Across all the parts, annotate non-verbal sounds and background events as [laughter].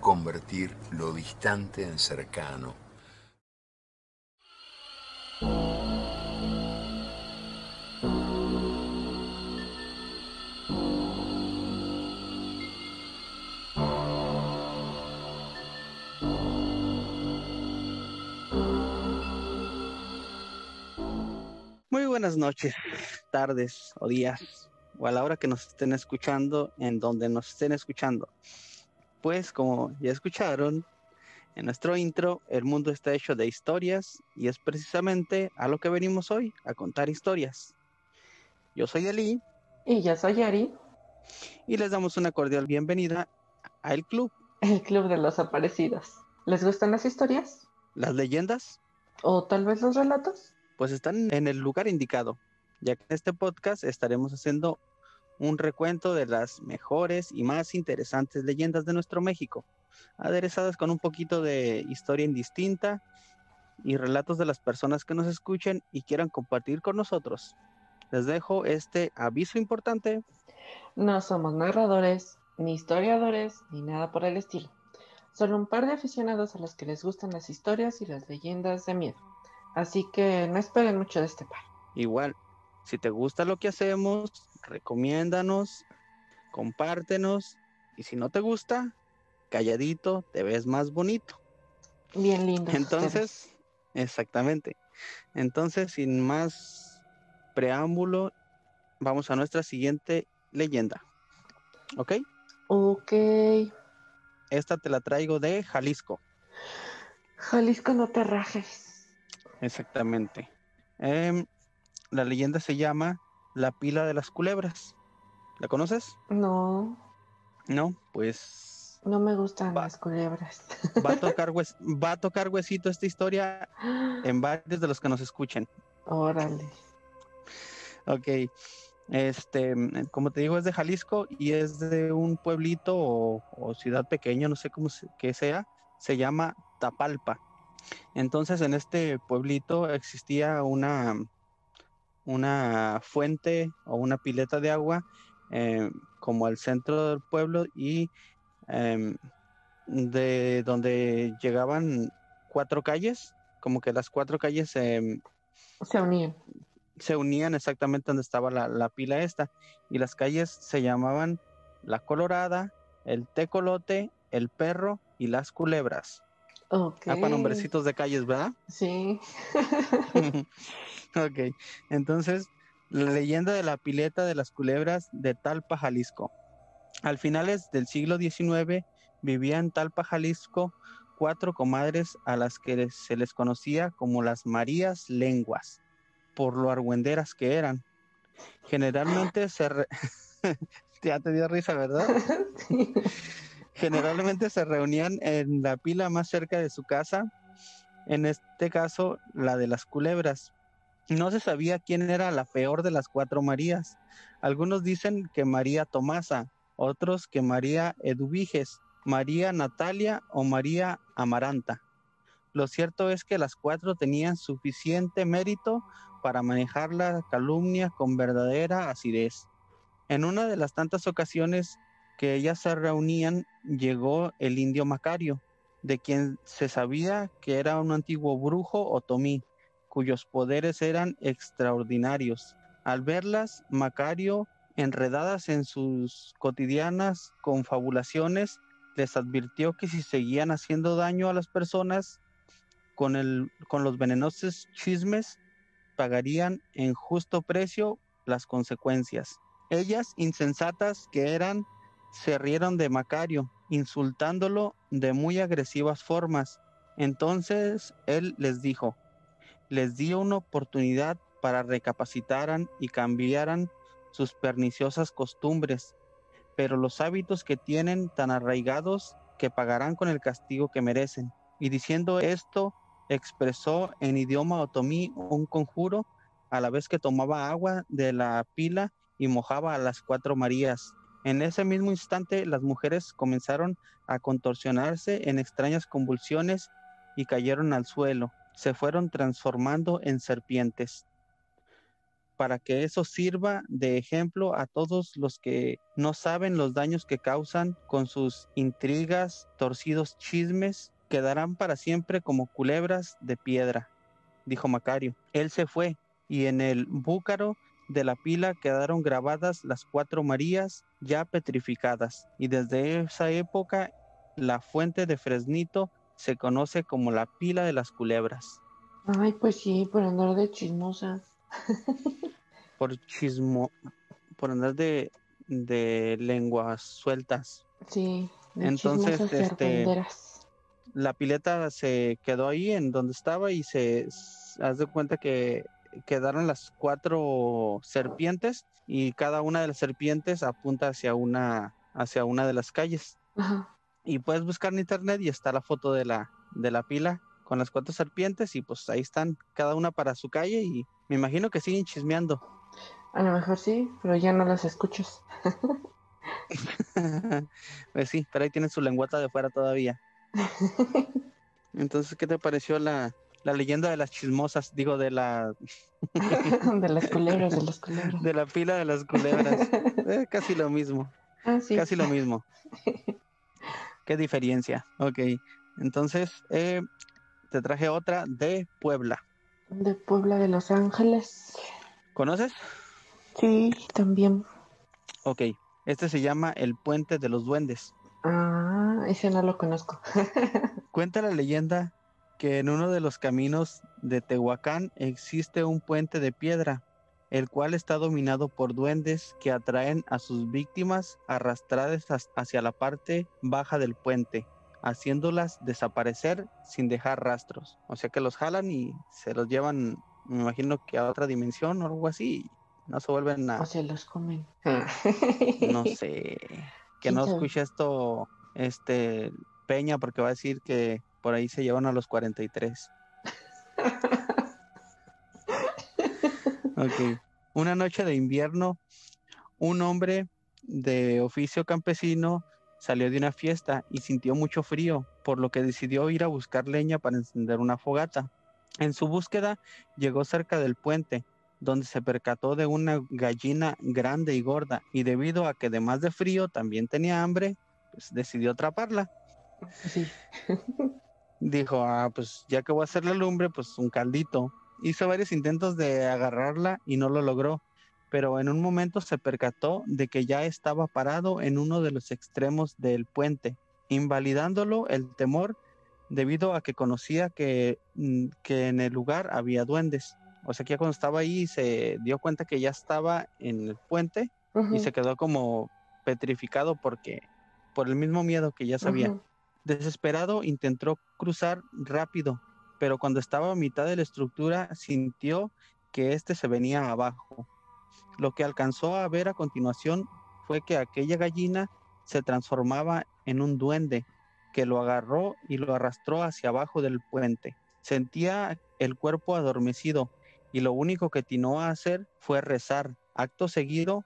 convertir lo distante en cercano. Muy buenas noches, tardes o días, o a la hora que nos estén escuchando, en donde nos estén escuchando. Pues como ya escucharon, en nuestro intro, el mundo está hecho de historias y es precisamente a lo que venimos hoy, a contar historias. Yo soy Eli Y yo soy Ari, y les damos una cordial bienvenida a El Club, el Club de los Aparecidos. ¿Les gustan las historias? las leyendas, ¿O tal vez los relatos? pues están en el lugar indicado, ya que en este podcast estaremos haciendo un recuento de las mejores y más interesantes leyendas de nuestro México, aderezadas con un poquito de historia indistinta y relatos de las personas que nos escuchen y quieran compartir con nosotros. Les dejo este aviso importante. No somos narradores, ni historiadores, ni nada por el estilo. Solo un par de aficionados a los que les gustan las historias y las leyendas de miedo. Así que no esperen mucho de este par. Igual, si te gusta lo que hacemos, recomiéndanos, compártenos y si no te gusta, calladito, te ves más bonito. Bien lindos. Entonces, exactamente. Entonces, sin más preámbulo, vamos a nuestra siguiente leyenda. ¿Ok? Ok. Esta te la traigo de Jalisco. Jalisco, no te rajes. Exactamente. Em, la leyenda se llama La pila de las culebras. ¿La conoces? No, No, pues no me gustan Va. las culebras. va a tocar [laughs] hues- va a tocar huesito esta historia en varios de los que nos escuchen. Órale. Ok. Este, como te digo, es de Jalisco y es de un pueblito o, o ciudad pequeña, no sé cómo se- qué sea, se llama Tapalpa. Entonces, en este pueblito existía una, una fuente o una pileta de agua eh, como al centro del pueblo y em, de donde llegaban cuatro calles, como que las cuatro calles em, Se unían. se unían exactamente donde estaba la, la pila esta. Y las calles se llamaban La Colorada, El Tecolote, El Perro y Las Culebras. Ok. Ah, para nombrecitos de calles, ¿verdad? [laughs] Sí. [laughs] ok, entonces, la leyenda de la pileta de las culebras de Talpa, Jalisco. Al finales del siglo XIX vivía en Talpa, Jalisco, cuatro comadres a las que se les conocía como las Marías Lenguas, por lo argüenderas que eran. Generalmente se... re- [laughs] ya te dio risa, ¿verdad? Sí. Generalmente se reunían en la pila más cerca de su casa, en este caso la de las culebras. No se sabía quién era la peor de las cuatro Marías. Algunos dicen que María Tomasa, otros que María Eduviges, María Natalia o María Amaranta. Lo cierto es que las cuatro tenían suficiente mérito para manejar la calumnia con verdadera acidez. En una de las tantas ocasiones que ellas se reunían, llegó el indio Macario, de quien se sabía que era un antiguo brujo otomí, cuyos poderes eran extraordinarios. Al verlas, Macario, enredadas en sus cotidianas confabulaciones, les advirtió que si seguían haciendo daño a las personas con, el, con los venenosos chismes, pagarían en justo precio las consecuencias. Ellas, insensatas que eran, se rieron de Macario, insultándolo de muy agresivas formas. Entonces él les dijo, les dio una oportunidad para recapacitaran y cambiaran sus perniciosas costumbres, pero los hábitos que tienen tan arraigados que pagarán con el castigo que merecen. Y diciendo esto, expresó en idioma otomí un conjuro a la vez que tomaba agua de la pila y mojaba a las cuatro Marías. En ese mismo instante las mujeres comenzaron a contorsionarse en extrañas convulsiones y cayeron al suelo. Se fueron transformando en serpientes. Para que eso sirva de ejemplo a todos los que no saben los daños que causan con sus intrigas, torcidos chismes, quedarán para siempre como culebras de piedra, dijo Macario. Él se fue y en el búcaro de la pila quedaron grabadas las cuatro Marías ya petrificadas, y desde esa época la fuente de Fresnito se conoce como la pila de las culebras. Ay, pues sí, por andar de chismosa. [laughs] por chismo, por andar de, de lenguas sueltas. Sí, de entonces este la pileta se quedó ahí en donde estaba y se haz de cuenta que quedaron las cuatro serpientes y cada una de las serpientes apunta hacia una, hacia una de las calles. Y puedes buscar en internet y está la foto de la, de la pila con las cuatro serpientes y pues ahí están cada una para su calle y me imagino que siguen chismeando. A lo mejor sí, pero ya no las escuchas. [laughs] pues sí, pero ahí tienen su lengüeta de fuera todavía. [laughs] Entonces, ¿qué te pareció la, la leyenda de las chismosas, digo, de la... [laughs] de las culebras, de las [laughs] culebras. De la pila de las culebras. [laughs] Eh, casi lo mismo. Ah, casi lo mismo. ¿Qué diferencia? Ok, entonces eh, te traje otra de Puebla. De Puebla de Los Ángeles. ¿Conoces? Sí, también. Ok, este se llama El Puente de los Duendes. Ah, ese no lo conozco. Cuenta la leyenda que en uno de los caminos de Tehuacán existe un puente de piedra, el cual está dominado por duendes que atraen a sus víctimas arrastradas hacia la parte baja del puente, haciéndolas desaparecer sin dejar rastros. O sea que los jalan y se los llevan, me imagino que a otra dimensión o algo así. No se vuelven a... O se los comen. no [laughs] sé. Que no escuche esto, este, Peña, porque va a decir que por ahí se llevan a los 43. ok. Una noche de invierno, un hombre de oficio campesino salió de una fiesta y sintió mucho frío, por lo que decidió ir a buscar leña para encender una fogata. En su búsqueda llegó cerca del puente, donde se percató de una gallina grande y gorda, y debido a que además de frío también tenía hambre, pues decidió atraparla. Sí. Dijo, ah, pues ya que voy a hacer la lumbre, pues un caldito. Hizo varios intentos de agarrarla y no lo logró, pero en un momento se percató de que ya estaba parado en uno de los extremos del puente, invalidándolo el temor debido a que conocía que, mm, que en el lugar había duendes. O sea que ya cuando estaba ahí se dio cuenta que ya estaba en el puente y se quedó como petrificado porque por el mismo miedo que ya sabía. Desesperado intentó cruzar rápido, pero cuando estaba a mitad de la estructura sintió que éste se venía abajo. Lo que alcanzó a ver a continuación fue que aquella gallina se transformaba en un duende que lo agarró y lo arrastró hacia abajo del puente. Sentía el cuerpo adormecido y lo único que atinó a hacer fue rezar. Acto seguido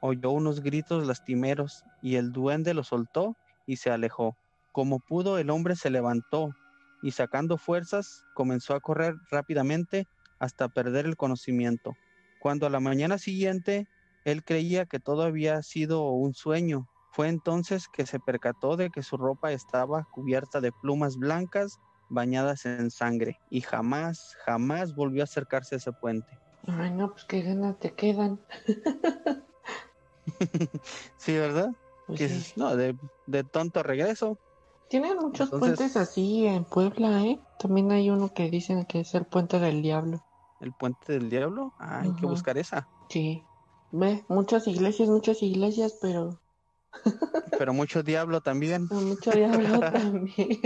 oyó unos gritos lastimeros y el duende lo soltó y se alejó. Como pudo, el hombre se levantó y sacando fuerzas comenzó a correr rápidamente hasta perder el conocimiento. Cuando a la mañana siguiente él creía que todo había sido un sueño, fue entonces que se percató de que su ropa estaba cubierta de plumas blancas bañadas en sangre y jamás, jamás volvió a acercarse a ese puente. Ay, no, pues qué ganas te quedan. [laughs] sí, ¿verdad? Pues no, de, de tonto regreso. Tienen muchos puentes así en Puebla, ¿eh? También hay uno que dicen que es el puente del diablo. ¿El puente del diablo? Ah, hay que buscar esa. Sí. Ve, muchas iglesias, muchas iglesias, pero... [laughs] pero mucho diablo también. mucho diablo [laughs] también.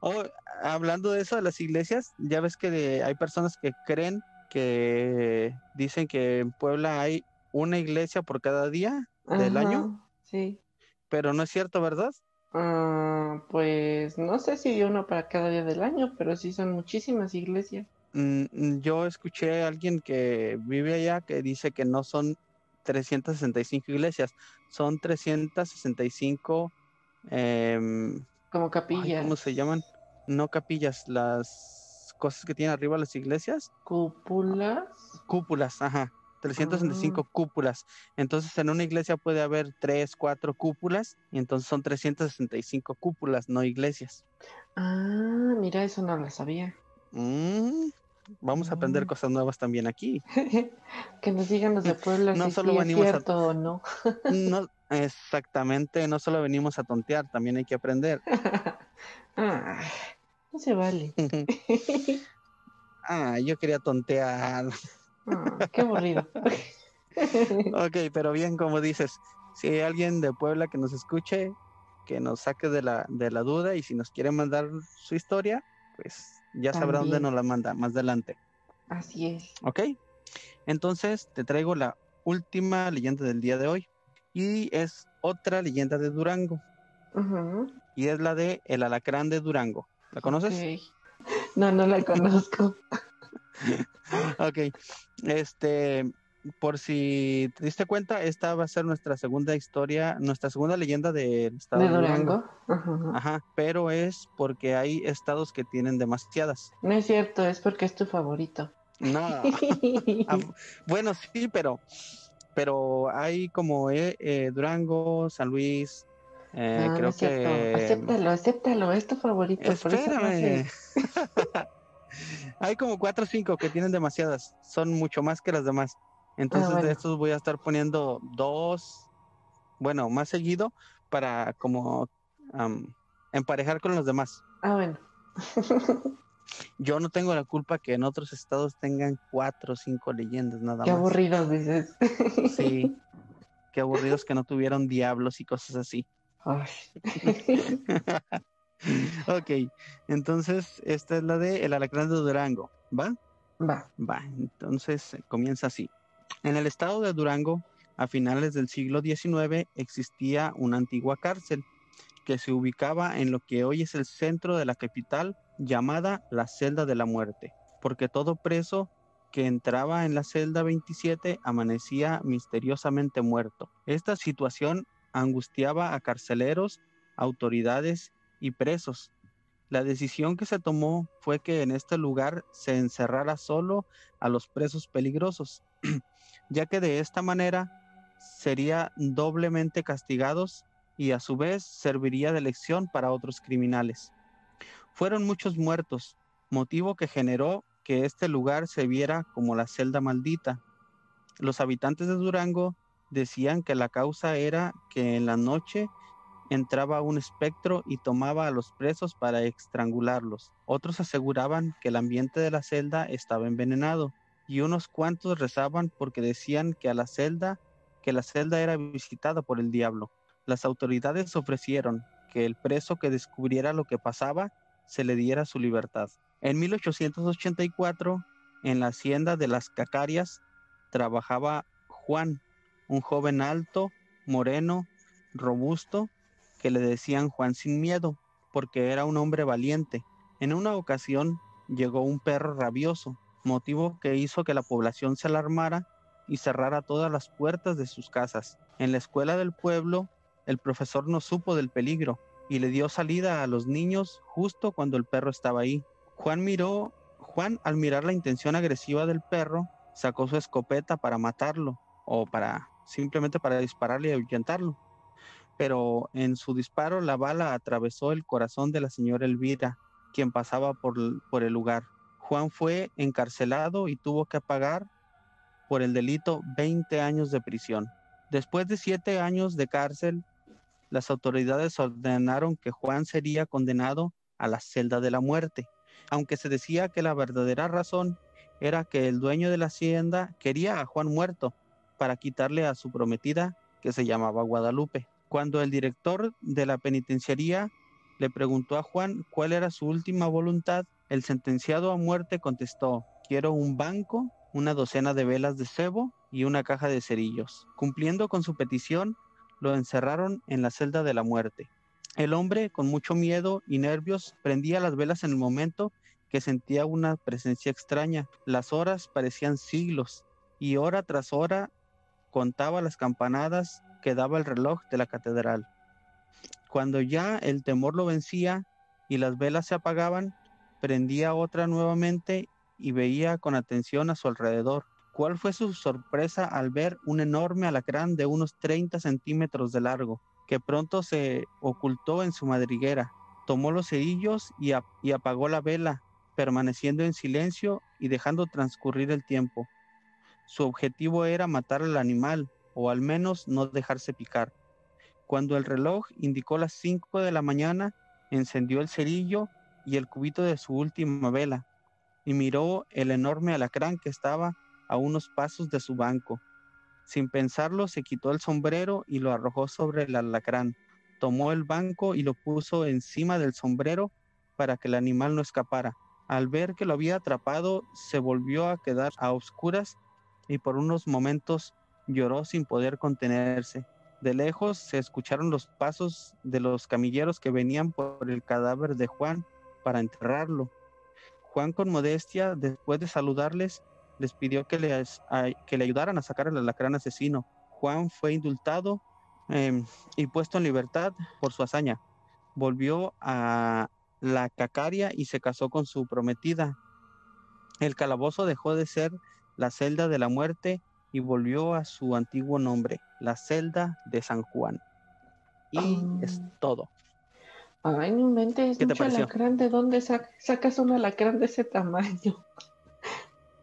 Oh, hablando de eso, de las iglesias, ya ves que hay personas que creen que dicen que en Puebla hay una iglesia por cada día del año. Sí. pero no es cierto, ¿verdad? Ah, pues no sé si uno para cada día del año, pero sí son muchísimas iglesias. Mm, yo escuché a alguien que vive allá que dice que no son 365 iglesias, son 365... em, Como ay, capillas, ¿Cómo se llaman? No capillas, las cosas que tienen arriba las iglesias. cúpulas. Cúpulas, ajá. 365 Ah. cúpulas. Entonces en una iglesia puede haber 3, 4 cúpulas y entonces son 365 cúpulas, no iglesias. Ah, mira, eso no lo sabía. Mm, vamos a aprender Mm. cosas nuevas también aquí. [laughs] Que nos digan los de Puebla No si solo sí es venimos a- cierto o no. No, [laughs] exactamente, no solo venimos a tontear, también hay que aprender. [laughs] Ah, no se vale. Ah, yo quería tontear. Ah, qué aburrido. [laughs] Ok, pero bien, como dices, si hay alguien de Puebla que nos escuche, que nos saque de la, de la duda y si nos quiere mandar su historia, pues ya sabrá dónde nos la manda más adelante. Así es. ¿Ok? Entonces te traigo la última leyenda del día de hoy y es otra leyenda de Durango y es la de El Alacrán de Durango. ¿La conoces? ok. No, no la conozco. [laughs] Ok. Este, por si te diste cuenta, esta va a ser nuestra segunda historia, nuestra segunda leyenda del estado ¿De Durango. Durango? Ajá. Ajá, pero es porque hay estados que tienen demasiadas. No es cierto, es porque es tu favorito. No, [laughs] bueno, sí, pero, pero hay como eh, eh, Durango, San Luis, eh, No, no creo es cierto. que... Acéptalo, acéptalo, es tu favorito. por eso Espérame. [laughs] Hay como cuatro o cinco que tienen demasiadas, son mucho más que las demás. Entonces Ah, bueno. de estos voy a estar poniendo dos, bueno, más seguido para como am, emparejar con los demás. Ah, bueno. [laughs] Yo no tengo la culpa que en otros estados tengan cuatro o cinco leyendas nada Qué más. aburridos dices. Sí, qué aburridos que no [laughs] tuvieron diablos y cosas así. Ay. [laughs] [laughs] ok, entonces esta es la de El Alacrán de Durango, ¿va? Va. Va, entonces eh, comienza así. En el estado de Durango, a finales del siglo XIX, existía una antigua cárcel que se ubicaba en lo que hoy es el centro de la capital, llamada la celda de la muerte, porque todo preso que entraba en la celda 27 amanecía misteriosamente muerto. Esta situación angustiaba a carceleros, autoridades y presos. La decisión que se tomó fue que en este lugar se encerrara solo a los presos peligrosos, [clears throat] ya que de esta manera sería doblemente castigados y a su vez serviría de lección para otros criminales. Fueron muchos muertos, motivo que generó que este lugar se viera como la celda maldita. Los habitantes de Durango decían que la causa era que en la noche entraba un espectro y tomaba a los presos para estrangularlos. Otros aseguraban que el ambiente de la celda estaba envenenado y unos cuantos rezaban porque decían que a la celda que la celda era visitada por el diablo. Las autoridades ofrecieron que el preso que descubriera lo que pasaba se le diera su libertad. En 1884, en la hacienda de las Cacarias, trabajaba Juan, un joven alto, moreno, robusto, que le decían Juan sin miedo, porque era un hombre valiente. En una ocasión llegó un perro rabioso, motivo que hizo que la población se alarmara y cerrara todas las puertas de sus casas. En la escuela del pueblo, el profesor no supo del peligro y le dio salida a los niños justo cuando el perro estaba ahí. Juan miró, Juan al mirar la intención agresiva del perro, sacó su escopeta para matarlo o para simplemente para dispararle y ahuyentarlo. Pero en su disparo la bala atravesó el corazón de la señora Elvira, quien pasaba por, por el lugar. Juan fue encarcelado y tuvo que pagar por el delito 20 años de prisión. Después de siete años de cárcel, las autoridades ordenaron que Juan sería condenado a la celda de la muerte, aunque se decía que la verdadera razón era que el dueño de la hacienda quería a Juan muerto para quitarle a su prometida que se llamaba Guadalupe. Cuando el director de la penitenciaría le preguntó a Juan cuál era su última voluntad, el sentenciado a muerte contestó, quiero un banco, una docena de velas de cebo y una caja de cerillos. Cumpliendo con su petición, lo encerraron en la celda de la muerte. El hombre, con mucho miedo y nervios, prendía las velas en el momento que sentía una presencia extraña. Las horas parecían siglos y hora tras hora contaba las campanadas que daba el reloj de la catedral. Cuando ya el temor lo vencía y las velas se apagaban, prendía otra nuevamente y veía con atención a su alrededor. ¿Cuál fue su sorpresa al ver un enorme alacrán de unos 30 centímetros de largo, que pronto se ocultó en su madriguera? Tomó los cerillos y, y apagó la vela, permaneciendo en silencio y dejando transcurrir el tiempo. Su objetivo era matar al animal, o al menos no dejarse picar. Cuando el reloj indicó las 5 de la mañana, encendió el cerillo y el cubito de su última vela, y miró el enorme alacrán que estaba a unos pasos de su banco. Sin pensarlo, se quitó el sombrero y lo arrojó sobre el alacrán. Tomó el banco y lo puso encima del sombrero para que el animal no escapara. Al ver que lo había atrapado, se volvió a quedar a oscuras y por unos momentos lloró sin poder contenerse. De lejos se escucharon los pasos de los camilleros que venían por el cadáver de Juan para enterrarlo. Juan con modestia, después de saludarles, les pidió que, le ayudaran a sacar al alacrán asesino. Juan fue indultado em, y puesto en libertad por su hazaña. Volvió a la Cacaria y se casó con su prometida. El calabozo dejó de ser la celda de la muerte y volvió a su antiguo nombre, la celda de San Juan. Y es ah. todo. Ay, no inventes, mucho alacrán. ¿De dónde sacas un alacrán de ese tamaño? [laughs]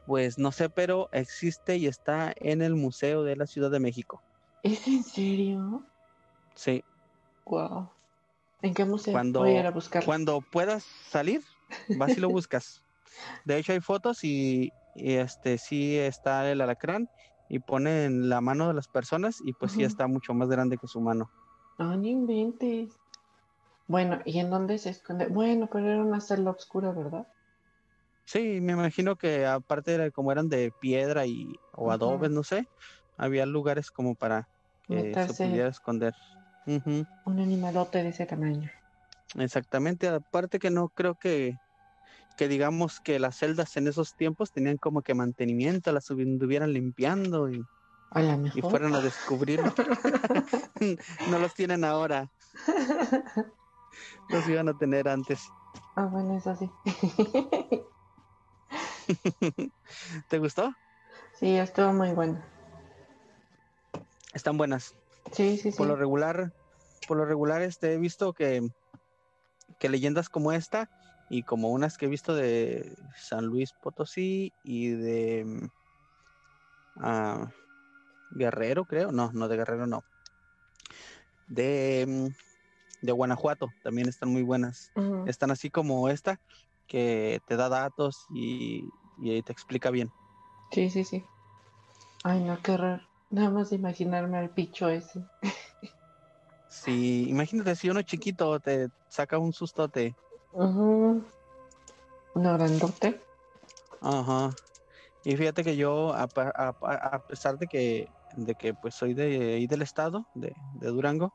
Pues no sé, pero existe y está en el Museo de la Ciudad de México. ¿Es en serio? Sí. Wow. ¿En qué museo? Cuando, Voy a ir a buscarlo. Cuando puedas salir, vas y lo buscas. [laughs] De hecho, hay fotos y, este sí está el alacrán y pone en la mano de las personas y pues sí está mucho más grande que su mano. Ah, no inventes. Bueno, ¿y en dónde se esconde? Bueno, pero era una celda oscura, ¿verdad? Sí, me imagino que aparte de como eran de piedra y o adobes, no sé, había lugares como para que se pudiera esconder. Un animalote de ese tamaño. Exactamente, aparte que no creo que que digamos que las celdas en esos tiempos tenían como que mantenimiento, las estuvieran limpiando y, y fueran a descubrir. [laughs] no los tienen ahora. [laughs] Los iban a tener antes. Ah, bueno, eso sí. [laughs] ¿Te gustó? Sí, estuvo muy bueno. Están buenas. Sí, sí, sí. Por lo regular, por lo regular este, he visto que, que leyendas como esta y como unas que he visto de San Luis Potosí y de mm, ah, Guerrero, creo. No, no de Guerrero, no. De, mm, de Guanajuato también están muy buenas. Están así como esta, que te da datos y, y te explica bien. Sí, sí, sí. Ay, no, qué raro. Nada más de imaginarme al picho ese. sí, imagínate si uno chiquito te saca un sustote Ajá. ¿Un grandote? Ajá. Y fíjate que yo, a, pesar de que, de que pues soy de ahí del estado, de, Durango,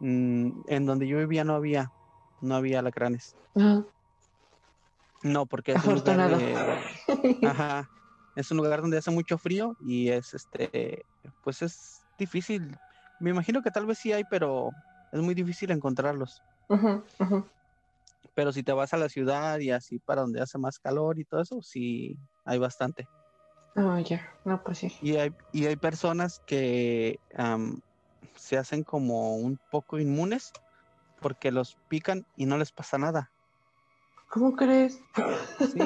mm, en donde yo vivía no había, no había alacranes. No, porque es un lugar ajá, es un lugar donde hace mucho frío y es este, pues es difícil. Me imagino que tal vez sí hay, pero es muy difícil encontrarlos. Ajá. Pero si te vas a la ciudad y así para donde hace más calor y todo eso, sí hay bastante. Ah, ya, no, pues sí. Y hay, y hay personas que se hacen como un poco inmunes porque los pican y no les pasa nada. ¿Cómo crees? Sí,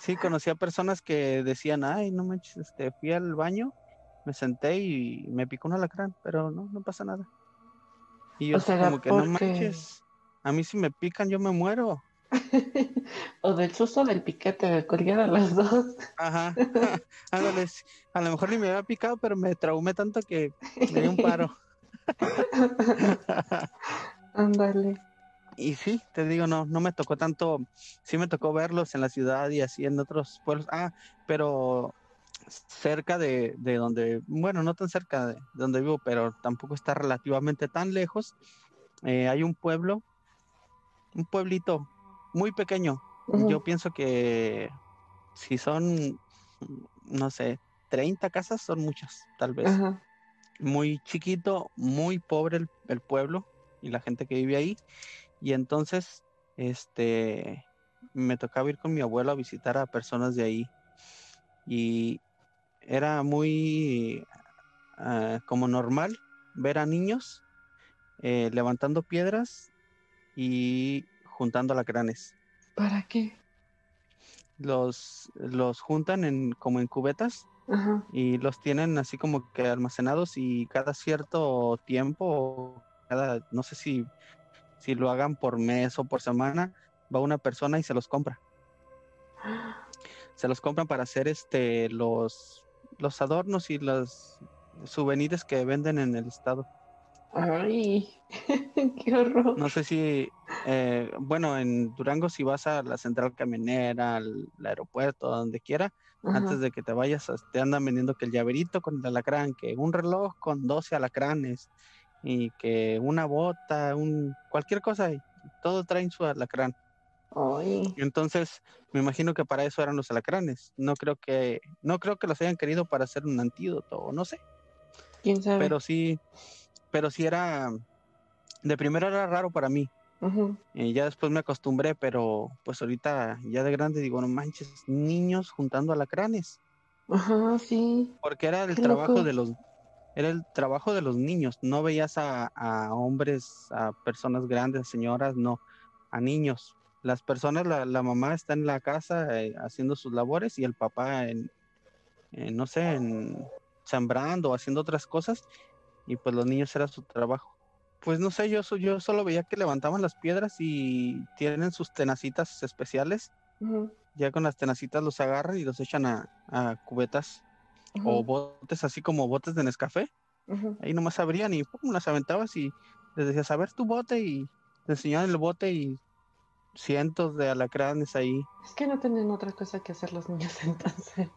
sí conocí a personas que decían, ay, no manches, este, fui al baño, me senté y me picó un alacrán, pero no, no pasa nada. Y yo como que no manches. A mí si me pican yo me muero. [laughs] o del susto del piquete, de cualquiera de las dos. Ajá. [laughs] [laughs] Ándale, a lo mejor ni me había picado, pero me traumé tanto que me dio un paro. Ándale. y sí, te digo, no, no me tocó tanto, sí me tocó verlos en la ciudad y así en otros pueblos. Ah, pero cerca de, de donde, bueno, no tan cerca de donde vivo, pero tampoco está relativamente tan lejos, eh, hay un pueblo, un pueblito muy pequeño. Yo pienso que si son, no sé, 30 casas, son muchas, tal vez. Muy chiquito, muy pobre el, el pueblo y la gente que vive ahí. Y entonces, este, me tocaba ir con mi abuelo a visitar a personas de ahí. Y era muy ah, como normal ver a niños eh, levantando piedras y juntando alacranes. ¿Para qué? Los, los juntan en, como en cubetas Ajá. y los tienen así como que almacenados y cada cierto tiempo, cada, no sé si, si lo hagan por mes o por semana, va una persona y se los compra. Se los compran para hacer este los, los adornos y los souvenirs que venden en el estado. Ay, [laughs] qué horror. No sé si, eh, bueno, en Durango si vas a la central camionera, al, al aeropuerto, donde quiera, Ajá. antes de que te vayas, as- te andan vendiendo que el llaverito con el alacrán, que un reloj con 12 alacranes y que una bota, un cualquier cosa, y todo traen su alacrán. Ay, Entonces, me imagino que para eso eran los alacranes. No creo que, no creo que los hayan querido para hacer un antídoto, o no sé, quién sabe. pero sí, pero sí era, de primero era raro para mí. Ujú. Eh, ya después me acostumbré, pero pues ahorita ya de grande digo, no manches, niños juntando alacranes, Ajá, sí. porque era el Qué trabajo loco. de los, era el trabajo de los niños, no veías a, a hombres, a personas grandes, señoras, no, a niños. Las personas, la, la mamá está en la casa eh, haciendo sus labores y el papá en, en, no sé, en sembrando haciendo otras cosas, y pues los niños era su trabajo. Pues no sé, yo, yo solo veía que levantaban las piedras y tienen sus tenacitas especiales. Ya con las tenacitas los agarran y los echan a, a cubetas o botes así como botes de Nescafé. Ahí nomás abrían y pum, las aventabas y les decías, a ver tu bote y te enseñaban el bote y cientos de alacranes ahí. Es que no tienen otra cosa que hacer los niños [laughs] entonces.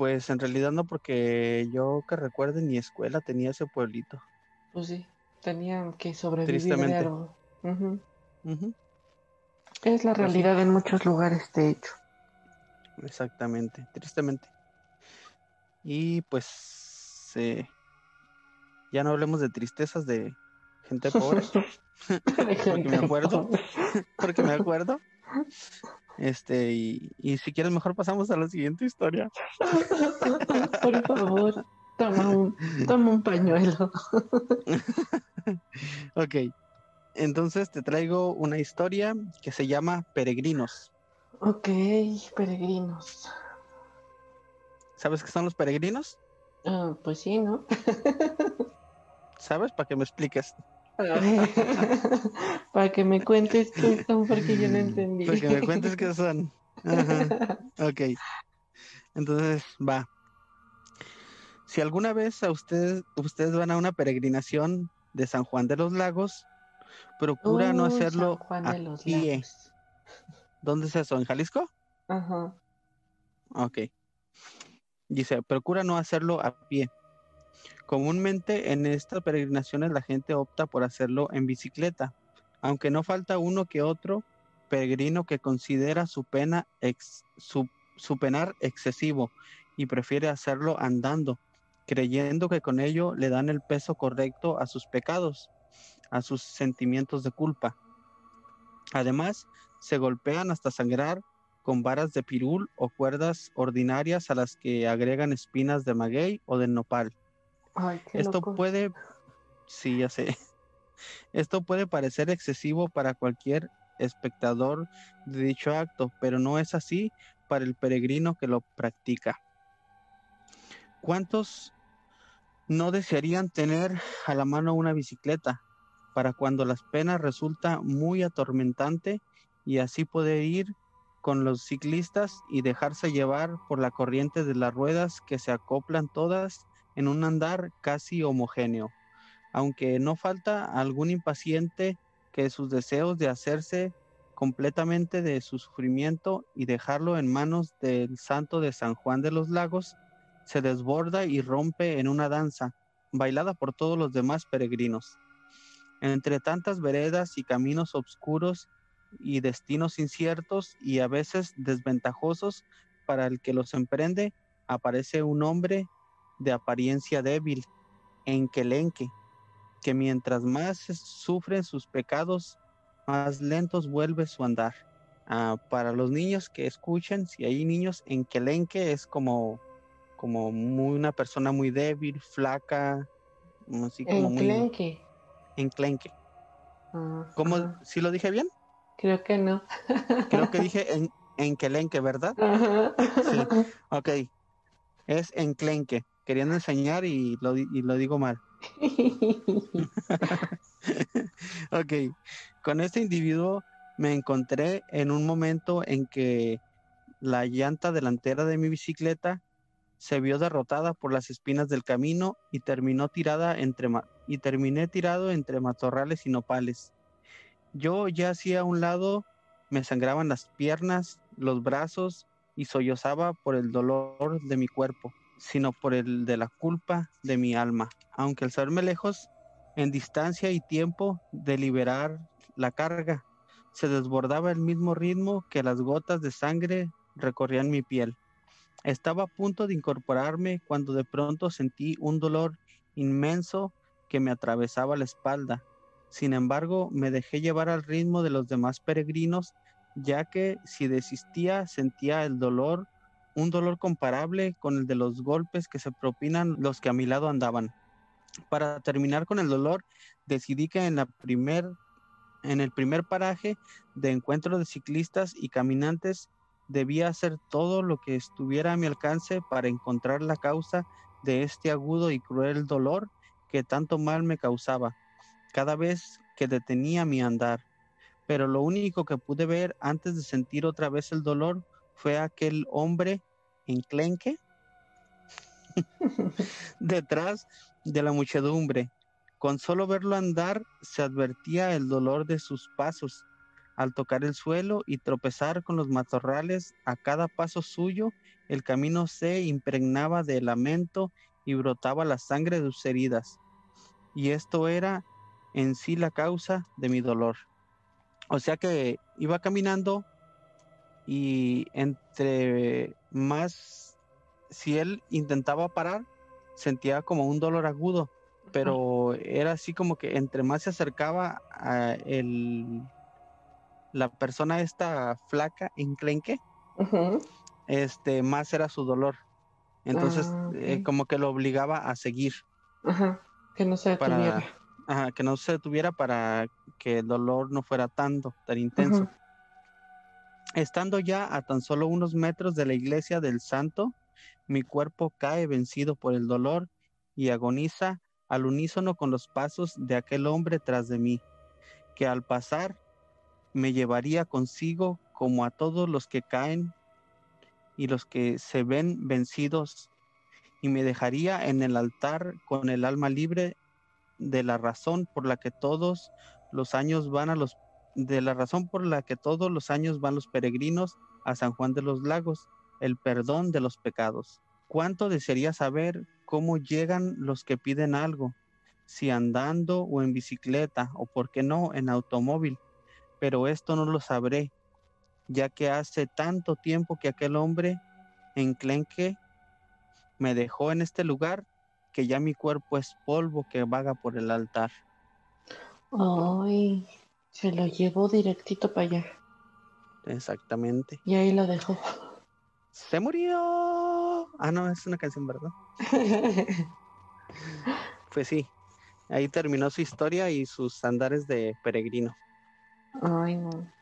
Pues en realidad no, porque yo que recuerde mi escuela tenía ese pueblito. Pues sí, tenían que sobrevivir de Tristemente. Es la Pues realidad en muchos lugares, de hecho. exactamente, tristemente. Y pues eh, ya no hablemos de tristezas de gente pobre, [laughs] [laughs] [laughs] porque me acuerdo, porque me acuerdo. Este, y, y si quieres mejor pasamos a la siguiente historia. [laughs] Por favor, toma un, toma un pañuelo. [laughs] Ok, entonces te traigo una historia que se llama Peregrinos. Ok, peregrinos. ¿Sabes qué son los peregrinos? Ah, pues sí, ¿no? [laughs] ¿Sabes? Para que me expliques. [laughs] Para que me cuentes qué son, porque yo no entendí. Para que me cuentes qué [laughs] son. Ajá. Ok. Entonces, va. Si alguna vez a ustedes, ustedes van a una peregrinación de San Juan de los Lagos, procura no Uy, hacerlo San Juan a de los pie. Lagos. ¿Dónde es eso? ¿En Jalisco? Ajá. Ok. Dice, procura no hacerlo a pie. Comúnmente en estas peregrinaciones la gente opta por hacerlo en bicicleta, aunque no falta uno que otro peregrino que considera su pena su, su penar excesivo y prefiere hacerlo andando, creyendo que con ello le dan el peso correcto a sus pecados, a sus sentimientos de culpa. Además, se golpean hasta sangrar con varas de pirul o cuerdas ordinarias a las que agregan espinas de maguey o de nopal. Ay, qué Esto loco. puede, sí, ya sé. [laughs] Esto puede parecer excesivo para cualquier espectador de dicho acto, pero no es así para el peregrino que lo practica. ¿Cuántos no desearían tener a la mano una bicicleta para cuando las penas resulta muy atormentante y así poder ir con los ciclistas y dejarse llevar por la corriente de las ruedas que se acoplan todas en un andar casi homogéneo, aunque no falta algún impaciente que sus deseos de hacerse completamente de su sufrimiento y dejarlo en manos del santo de San Juan de los Lagos, se desborda y rompe en una danza, bailada por todos los demás peregrinos. Entre tantas veredas y caminos oscuros y destinos inciertos y a veces desventajosos para el que los emprende, aparece un hombre de apariencia débil, enquelenque, que mientras más sufren sus pecados, más lentos vuelve su andar. Ah, para los niños que escuchen, si hay niños, enquelenque es como, como muy, una persona muy débil, flaca, así como enclenque. muy... Enclenque. ¿Cómo? ¿Sí lo dije bien? Creo que no. Creo que [laughs] dije en, enquelenque, ¿verdad? Ajá. Sí. Ok. Es enclenque. Queriendo enseñar y lo, y lo digo mal. [laughs] [laughs] Ok. Con este individuo me encontré en un momento en que la llanta delantera de mi bicicleta se vio derrotada por las espinas del camino y terminó tirada entre y terminé tirado entre matorrales y nopales. Yo ya hacía a un lado, me sangraban las piernas, los brazos y sollozaba por el dolor de mi cuerpo, sino por el de la culpa de mi alma. Aunque al saberme lejos, en distancia y tiempo de liberar la carga, se desbordaba el mismo ritmo que las gotas de sangre recorrían mi piel. Estaba a punto de incorporarme cuando de pronto sentí un dolor inmenso que me atravesaba la espalda. Sin embargo, me dejé llevar al ritmo de los demás peregrinos, ya que si desistía sentía el dolor, un dolor comparable con el de los golpes que se propinan los que a mi lado andaban. Para terminar con el dolor, decidí que en la primer en el primer paraje de encuentro de ciclistas y caminantes debía hacer todo lo que estuviera a mi alcance para encontrar la causa de este agudo y cruel dolor que tanto mal me causaba cada vez que detenía mi andar. Pero lo único que pude ver antes de sentir otra vez el dolor fue aquel hombre enclenque [laughs] detrás de la muchedumbre. Con solo verlo andar se advertía el dolor de sus pasos al tocar el suelo y tropezar con los matorrales a cada paso suyo, el camino se impregnaba de lamento y brotaba la sangre de sus heridas. Y esto era en sí la causa de mi dolor. O sea que iba caminando y entre más, si él intentaba parar, sentía como un dolor agudo, pero era así como que entre más se acercaba a el, la persona esta flaca, enclenque, este, más era su dolor. Entonces, Ah, eh, como que lo obligaba a seguir, Ajá. Que no se Para- detuviera. ajá, que no se detuviera para que el dolor no fuera tanto, tan intenso. Estando ya a tan solo unos metros de la iglesia del santo, mi cuerpo cae vencido por el dolor y agoniza al unísono con los pasos de aquel hombre tras de mí, que al pasar me llevaría consigo como a todos los que caen y los que se ven vencidos, y me dejaría en el altar con el alma libre de la razón por la que todos los años van a los de la razón por la que todos los años van los peregrinos a San Juan de los Lagos, el perdón de los pecados. ¿Cuánto desearía saber cómo llegan los que piden algo? Si andando o en bicicleta o por qué no en automóvil. Pero esto no lo sabré, ya que hace tanto tiempo que aquel hombre enclenque me dejó en este lugar que ya mi cuerpo es polvo que vaga por el altar. Ay, se lo llevó directito para allá. Exactamente. Y ahí lo dejó. Se murió. Ah, no, es una canción, ¿verdad? [laughs] Pues sí. Ahí terminó su historia y sus andares de peregrino. Ay, no.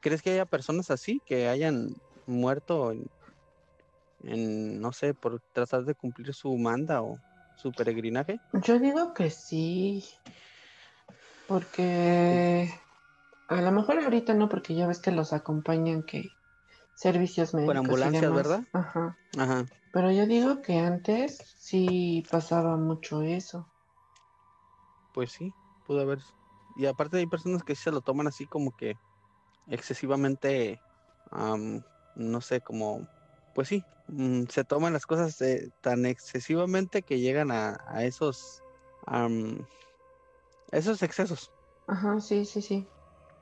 ¿Crees que haya personas así que hayan muerto en, en, no sé, por tratar de cumplir su manda o su peregrinaje? Yo digo que sí. Porque a lo mejor ahorita no, porque ya ves que los acompañan que servicios médicos. y ambulancias, demás. ¿verdad? Ajá. Ajá. Pero yo digo que antes sí pasaba mucho eso. Pues sí, pudo haber. Y aparte hay personas que sí se lo toman así como que excesivamente, no sé, como, pues sí, mm, se toman las cosas tan excesivamente que llegan a, esos, esos excesos. Ajá, sí, sí, sí.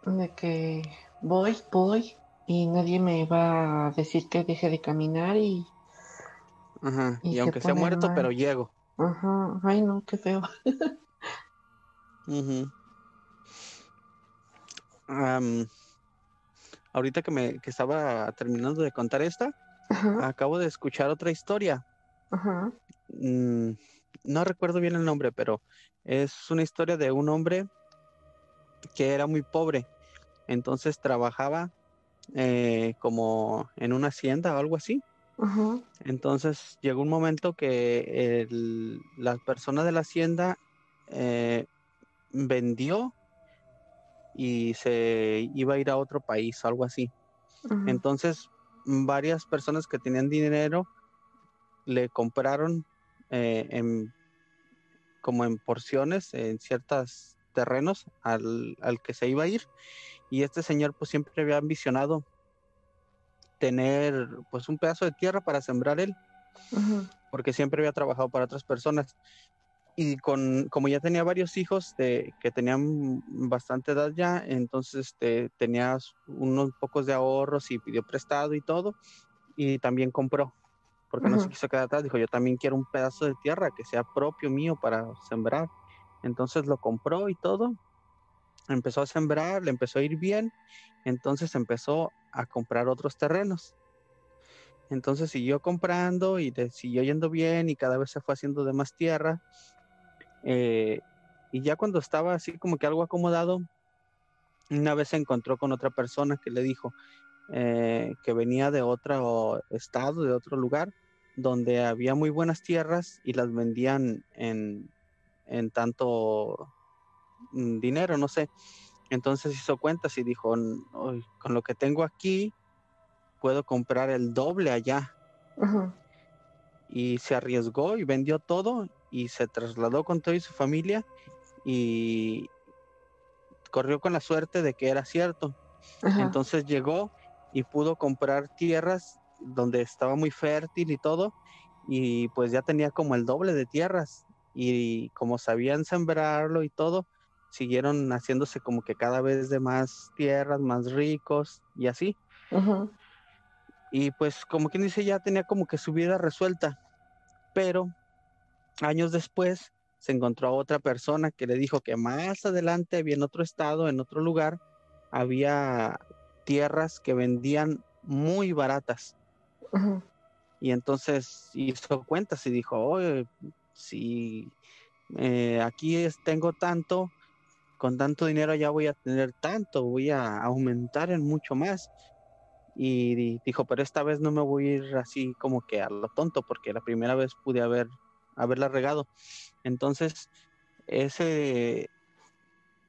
De que voy, voy y nadie me va a decir que deje de caminar y... Ajá, y, aunque sea muerto, pero llego. Ajá, ay no, qué feo. ahorita que me que estaba terminando de contar esta, acabo de escuchar otra historia. Mm, no recuerdo bien el nombre, pero es una historia de un hombre que era muy pobre. Entonces trabajaba eh, como en una hacienda o algo así. Entonces llegó un momento que la persona de la hacienda eh, vendió y se iba a ir a otro país o algo así. Entonces varias personas que tenían dinero le compraron eh, en, como en porciones en ciertos terrenos al, al, que se iba a ir. Y este señor pues siempre había ambicionado tener pues un pedazo de tierra para sembrar él, porque siempre había trabajado para otras personas. Y con, como ya tenía varios hijos de, que tenían bastante edad ya, entonces este, tenía unos pocos de ahorros y pidió prestado y todo, y también compró, porque no se quiso quedar atrás, dijo, yo también quiero un pedazo de tierra que sea propio mío para sembrar. Entonces lo compró y todo, empezó a sembrar, le empezó a ir bien, entonces empezó a comprar otros terrenos. Entonces siguió comprando y siguió yendo bien y cada vez se fue haciendo de más tierra. Eh, y ya cuando estaba así como que algo acomodado, una vez se encontró con otra persona que le dijo eh, que venía de otro estado, de otro lugar, donde había muy buenas tierras y las vendían en, en tanto mm, dinero, no sé. Entonces hizo cuentas y dijo, con lo que tengo aquí, puedo comprar el doble allá. Y se arriesgó y vendió todo y se trasladó con toda su familia y corrió con la suerte de que era cierto. Entonces llegó y pudo comprar tierras donde estaba muy fértil y todo y pues ya tenía como el doble de tierras y como sabían sembrarlo y todo, siguieron haciéndose como que cada vez de más tierras, más ricos y así. Y pues como quien dice, ya tenía como que su vida resuelta. Pero años después se encontró a otra persona que le dijo que más adelante había en otro estado, en otro lugar, había tierras que vendían muy baratas. Y entonces hizo cuentas y dijo, si eh, aquí tengo tanto, con tanto dinero ya voy a tener tanto, voy a aumentar en mucho más. Y dijo, pero esta vez no me voy a ir así como que a lo tonto, porque la primera vez pude haber, haberla regado. Entonces, ese,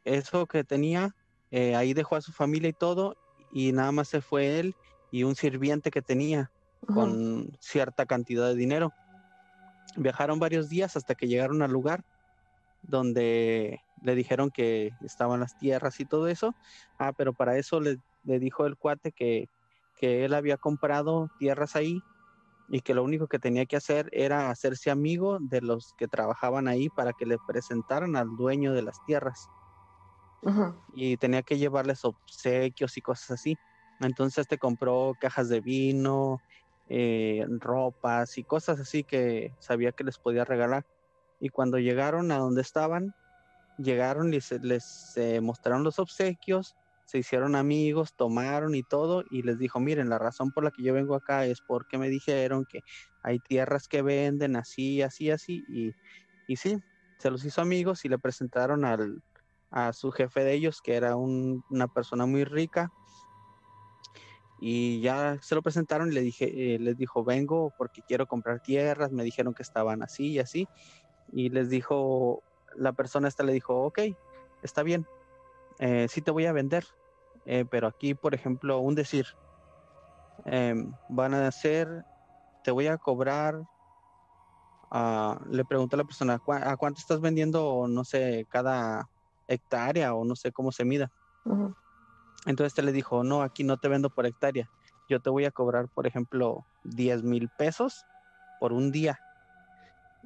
eso que tenía, eh, ahí dejó a su familia y todo, y nada más se fue él y un sirviente que tenía con cierta cantidad de dinero. Viajaron varios días hasta que llegaron al lugar donde le dijeron que estaban las tierras y todo eso. Ah, pero para eso le, dijo el cuate que, que, él había comprado tierras ahí y que lo único que tenía que hacer era hacerse amigo de los que trabajaban ahí para que le presentaran al dueño de las tierras. Y tenía que llevarles obsequios y cosas así. Entonces te compró cajas de vino, eh, ropas y cosas así que sabía que les podía regalar. Y cuando llegaron a donde estaban, llegaron y les eh, mostraron los obsequios, se hicieron amigos, tomaron y todo, y les dijo, miren, la razón por la que yo vengo acá es porque me dijeron que hay tierras que venden así, así, así, y, y sí, se los hizo amigos y le presentaron al, a su jefe de ellos, que era una persona muy rica, y ya se lo presentaron y le dije, eh, les dijo, vengo porque quiero comprar tierras, me dijeron que estaban así y así, y les dijo, la persona esta le dijo, ok, está bien, eh, sí te voy a vender, eh, pero aquí, por ejemplo, un decir, em, van a hacer, te voy a cobrar, ah, le preguntó a la persona, ¿a cuánto estás vendiendo, no sé, cada hectárea o no sé cómo se mida? Entonces este le dijo, no, aquí no te vendo por hectárea, yo te voy a cobrar, por ejemplo, 10 mil pesos por un día.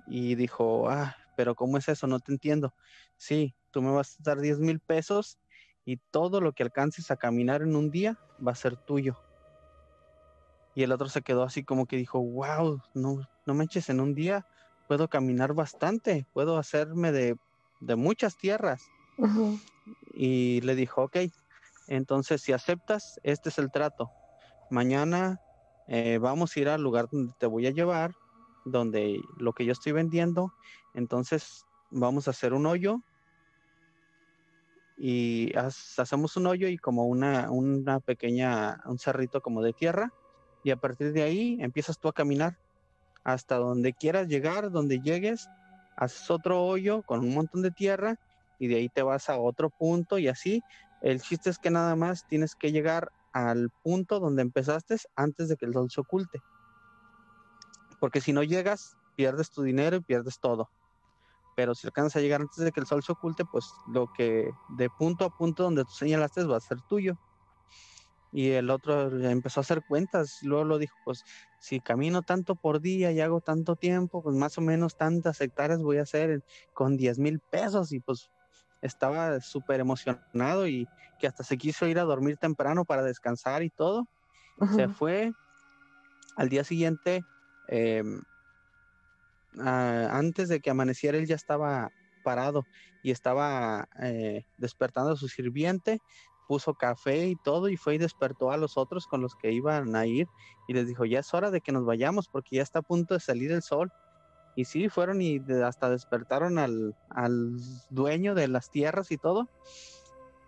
Y dijo, ah, pero ¿cómo es eso? No te entiendo. Sí, tú me vas a dar 10 mil pesos y todo lo que alcances a caminar en un día va a ser tuyo. Y el otro se quedó así como que dijo, wow, no, no manches, en un día puedo caminar bastante, puedo hacerme de, de muchas tierras. Y le dijo, ok, entonces si aceptas, este es el trato. Mañana eh, vamos a ir al lugar donde te voy a llevar, donde lo que yo estoy vendiendo, entonces vamos a hacer un hoyo y hacemos un hoyo y como una, una pequeña, un cerrito como de tierra y a partir de ahí empiezas tú a caminar hasta donde quieras llegar, donde llegues, haces otro hoyo con un montón de tierra y de ahí te vas a otro punto y así. El chiste es que nada más tienes que llegar al punto donde empezaste antes de que el sol se oculte. Porque si no llegas, pierdes tu dinero y pierdes todo. Pero si alcanzas a llegar antes de que el sol se oculte, pues lo que de punto a punto donde tú señalaste va a ser tuyo. Y el otro empezó a hacer cuentas, luego lo dijo, pues si camino tanto por día y hago tanto tiempo, pues más o menos tantas hectáreas voy a hacer con 10 mil pesos y pues estaba súper emocionado y que hasta se quiso ir a dormir temprano para descansar y todo. Se fue. Al día siguiente, em, antes de que amaneciera, él ya estaba parado y estaba eh, despertando a su sirviente puso café y todo y fue y despertó a los otros con los que iban a ir y les dijo, ya es hora de que nos vayamos porque ya está a punto de salir el sol. Y sí, fueron y hasta despertaron al, al dueño de las tierras y todo.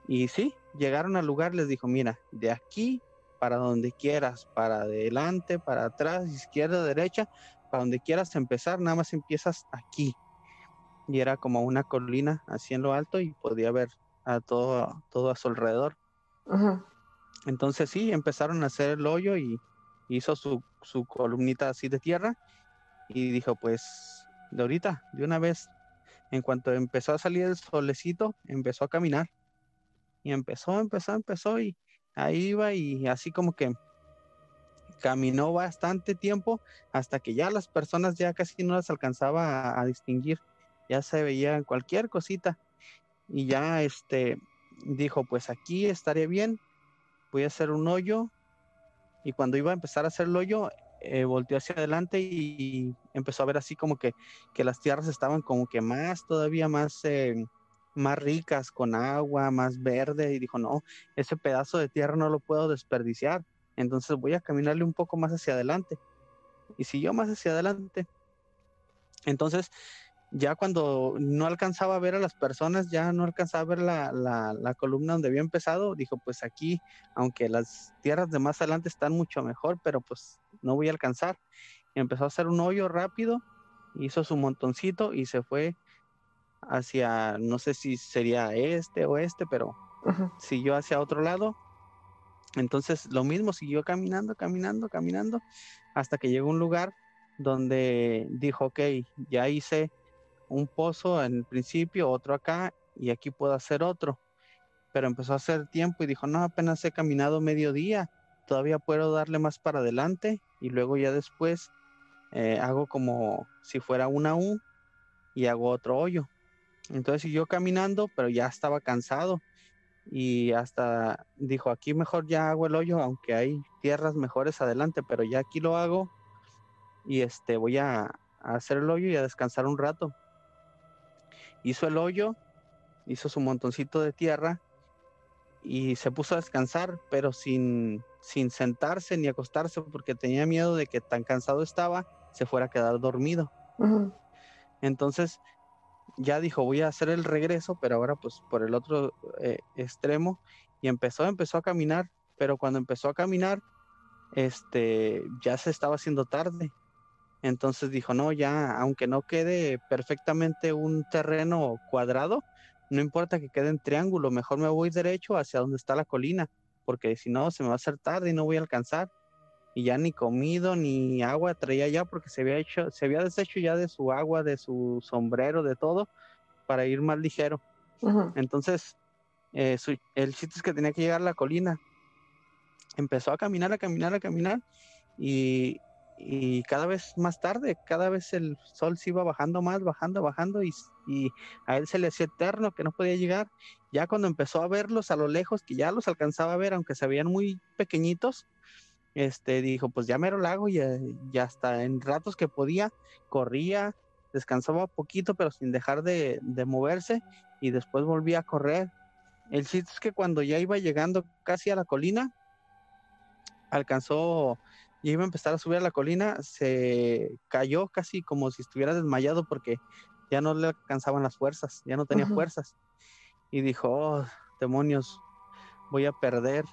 Y sí, llegaron al lugar, les dijo, mira, de aquí para donde quieras, para adelante, para atrás, izquierda, derecha, para donde quieras empezar, nada más empiezas aquí. Y era como una colina así en lo alto y podía ver a todo, todo a su alrededor. Entonces sí, empezaron a hacer el hoyo y hizo su, su columnita así de tierra y dijo, pues de ahorita, de una vez, en cuanto empezó a salir el solecito, empezó a caminar. Y empezó, empezó, empezó y ahí iba y así como que caminó bastante tiempo hasta que ya las personas ya casi no las alcanzaba a, distinguir. Ya se veía cualquier cosita y ya este dijo, pues aquí estaría bien, voy a hacer un hoyo y cuando iba a empezar a hacer el hoyo, eh, volteó hacia adelante y empezó a ver así como que, que las tierras estaban como que más, todavía más, eh, más ricas, con agua, más verde y dijo, no, ese pedazo de tierra no lo puedo desperdiciar, entonces voy a caminarle un poco más hacia adelante. Y siguió más hacia adelante. Entonces, ya cuando no alcanzaba a ver a las personas, ya no alcanzaba a ver la, la, columna donde había empezado, dijo, pues aquí, aunque las tierras de más adelante están mucho mejor, pero pues no voy a alcanzar. Empezó a hacer un hoyo rápido, hizo su montoncito y se fue hacia, no sé si sería este o este, pero siguió hacia otro lado. Entonces lo mismo, siguió caminando, caminando, caminando, hasta que llegó a un lugar donde dijo, ok, ya hice un pozo en el principio, otro acá y aquí puedo hacer otro. Pero empezó a hacer tiempo y dijo, no, apenas he caminado medio día, todavía puedo darle más para adelante y luego ya después eh, hago como si fuera una U y hago otro hoyo. Entonces siguió caminando, pero ya estaba cansado y hasta dijo, aquí mejor ya hago el hoyo, aunque hay tierras mejores adelante, pero ya aquí lo hago y este voy a, a hacer el hoyo y a descansar un rato hizo el hoyo, hizo su montoncito de tierra y se puso a descansar, pero sin, sin sentarse ni acostarse porque tenía miedo de que tan cansado estaba, se fuera a quedar dormido. Entonces ya dijo, voy a hacer el regreso, pero ahora pues por el otro eh, extremo y empezó, empezó a caminar, pero cuando empezó a caminar, este, ya se estaba haciendo tarde entonces dijo, no, ya, aunque no quede perfectamente un terreno cuadrado, no importa que quede en triángulo, mejor me voy derecho hacia donde está la colina, porque si no, se me va a hacer tarde y no voy a alcanzar. Y ya ni comido ni agua traía ya porque se había hecho, se había deshecho ya de su agua, de su sombrero, de todo, para ir más ligero. Entonces eh, el chiste es que tenía que llegar a la colina. Empezó a caminar, a caminar, a caminar y, y cada vez más tarde, cada vez el sol se iba bajando más, bajando, bajando y, y, a él se le hacía eterno que no podía llegar. Ya cuando empezó a verlos a lo lejos, que ya los alcanzaba a ver, aunque se veían muy pequeñitos, este dijo, pues ya mero lago y ya hasta en ratos que podía, corría, descansaba poquito, pero sin dejar de, de moverse y después volvía a correr. El chiste es que cuando ya iba llegando casi a la colina, alcanzó y iba a empezar a subir a la colina, se cayó casi como si estuviera desmayado porque ya no le alcanzaban las fuerzas, ya no tenía fuerzas. Y dijo, oh, demonios, voy a perder,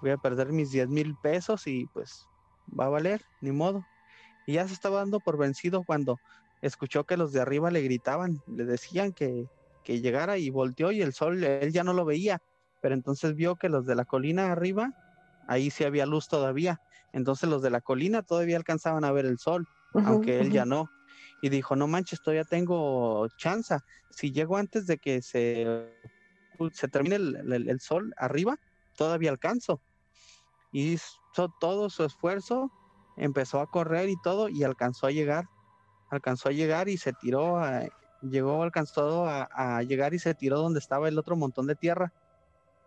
voy a perder mis 10 mil pesos y pues va a valer, ni modo. Y ya se estaba dando por vencido cuando escuchó que los de arriba le gritaban, le decían que, que llegara y volteó y el sol, él ya no lo veía, pero entonces vio que los de la colina arriba, ahí sí había luz todavía entonces los de la colina todavía alcanzaban a ver el sol, aunque él ya no. Y dijo, no manches, todavía tengo chance. Si llego antes de que se, se termine el, sol arriba, todavía alcanzo. Y hizo todo su esfuerzo, empezó a correr y todo, y alcanzó a llegar. Alcanzó a llegar y se tiró, llegó, alcanzó a, a llegar y se tiró donde estaba el otro montón de tierra.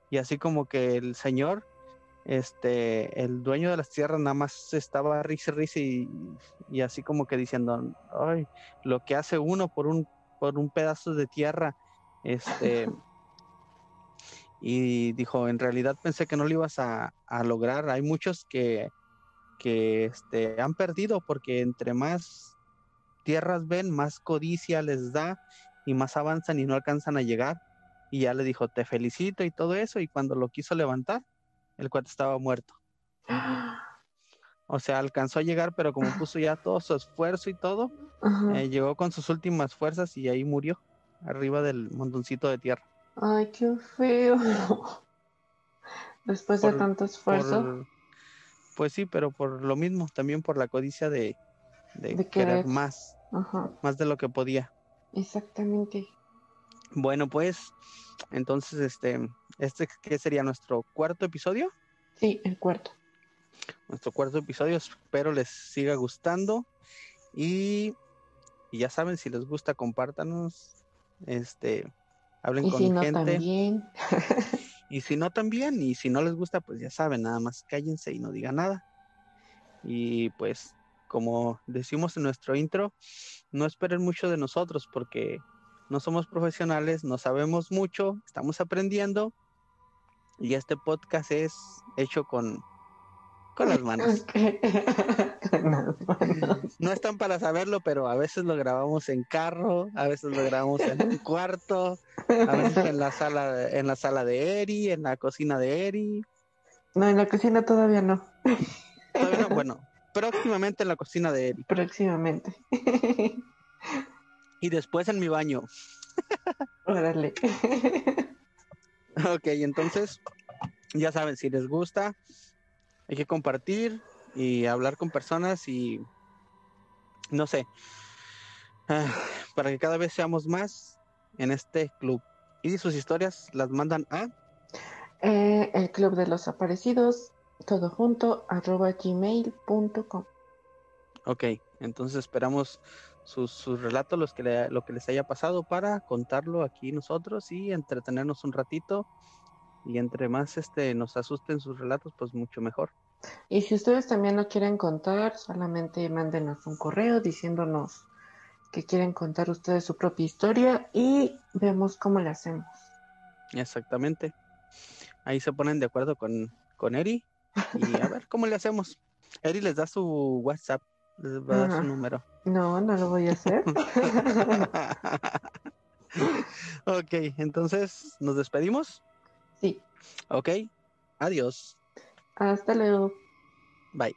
Y así como que el señor este, el dueño de las tierras nada más estaba risa, risa y, y, así como que diciendo, ay, lo que hace uno por un, por un pedazo de tierra, este, [laughs] y dijo, en realidad pensé que no lo ibas a, a lograr, hay muchos que, que este, han perdido porque entre más tierras ven, más codicia les da y más avanzan y no alcanzan a llegar. Y ya le dijo, te felicito y todo eso, y cuando lo quiso levantar, el cuate estaba muerto. [gasps] O sea, alcanzó a llegar, pero como [gasps] puso ya todo su esfuerzo y todo, eh, llegó con sus últimas fuerzas y ahí murió, arriba del montoncito de tierra. Ay, qué feo. Después de tanto esfuerzo. pues sí, pero por lo mismo, también por la codicia de, querer más, más de lo que podía. Exactamente. Bueno, pues, entonces, este, este que sería nuestro cuarto episodio. Sí, el cuarto. Nuestro cuarto episodio, espero les siga gustando y, ya saben, si les gusta, compártanos, este, hablen y con si no, gente. También. [laughs] y si no también, y si no les gusta, pues ya saben, nada más cállense y no digan nada. Y pues, como decimos en nuestro intro, no esperen mucho de nosotros porque no somos profesionales, no sabemos mucho, estamos aprendiendo y este podcast es hecho con, [laughs] [laughs] con las manos. No están para saberlo, pero a veces lo grabamos en carro, a veces lo grabamos en un cuarto, a veces en la sala, en la sala de Eri, en la cocina de Eri. No, en la cocina todavía no. Todavía no, bueno, próximamente en la cocina de Eri. Próximamente. Y después en mi baño. [laughs] Órale. Ok, entonces, ya saben, si les gusta, hay que compartir y hablar con personas y, no sé, ah, para que cada vez seamos más en este club. Y sus historias las mandan a... Eh, el Club de los Aparecidos, todo junto, arroba gmail.com. Ok, entonces esperamos sus, relatos, los que lo que les haya pasado para contarlo aquí nosotros y entretenernos un ratito. Y entre más este nos asusten sus relatos, pues mucho mejor. Y si ustedes también no quieren contar, solamente mándenos un correo diciéndonos que quieren contar ustedes su propia historia y vemos cómo le hacemos. Exactamente. Ahí se ponen de acuerdo con, con Eri y a [laughs] ver cómo le hacemos. Eri les da su WhatsApp les va a dar su número. No, no lo voy a hacer. [laughs] ok, entonces, ¿nos despedimos? Sí. Ok, adiós. Hasta luego. Bye.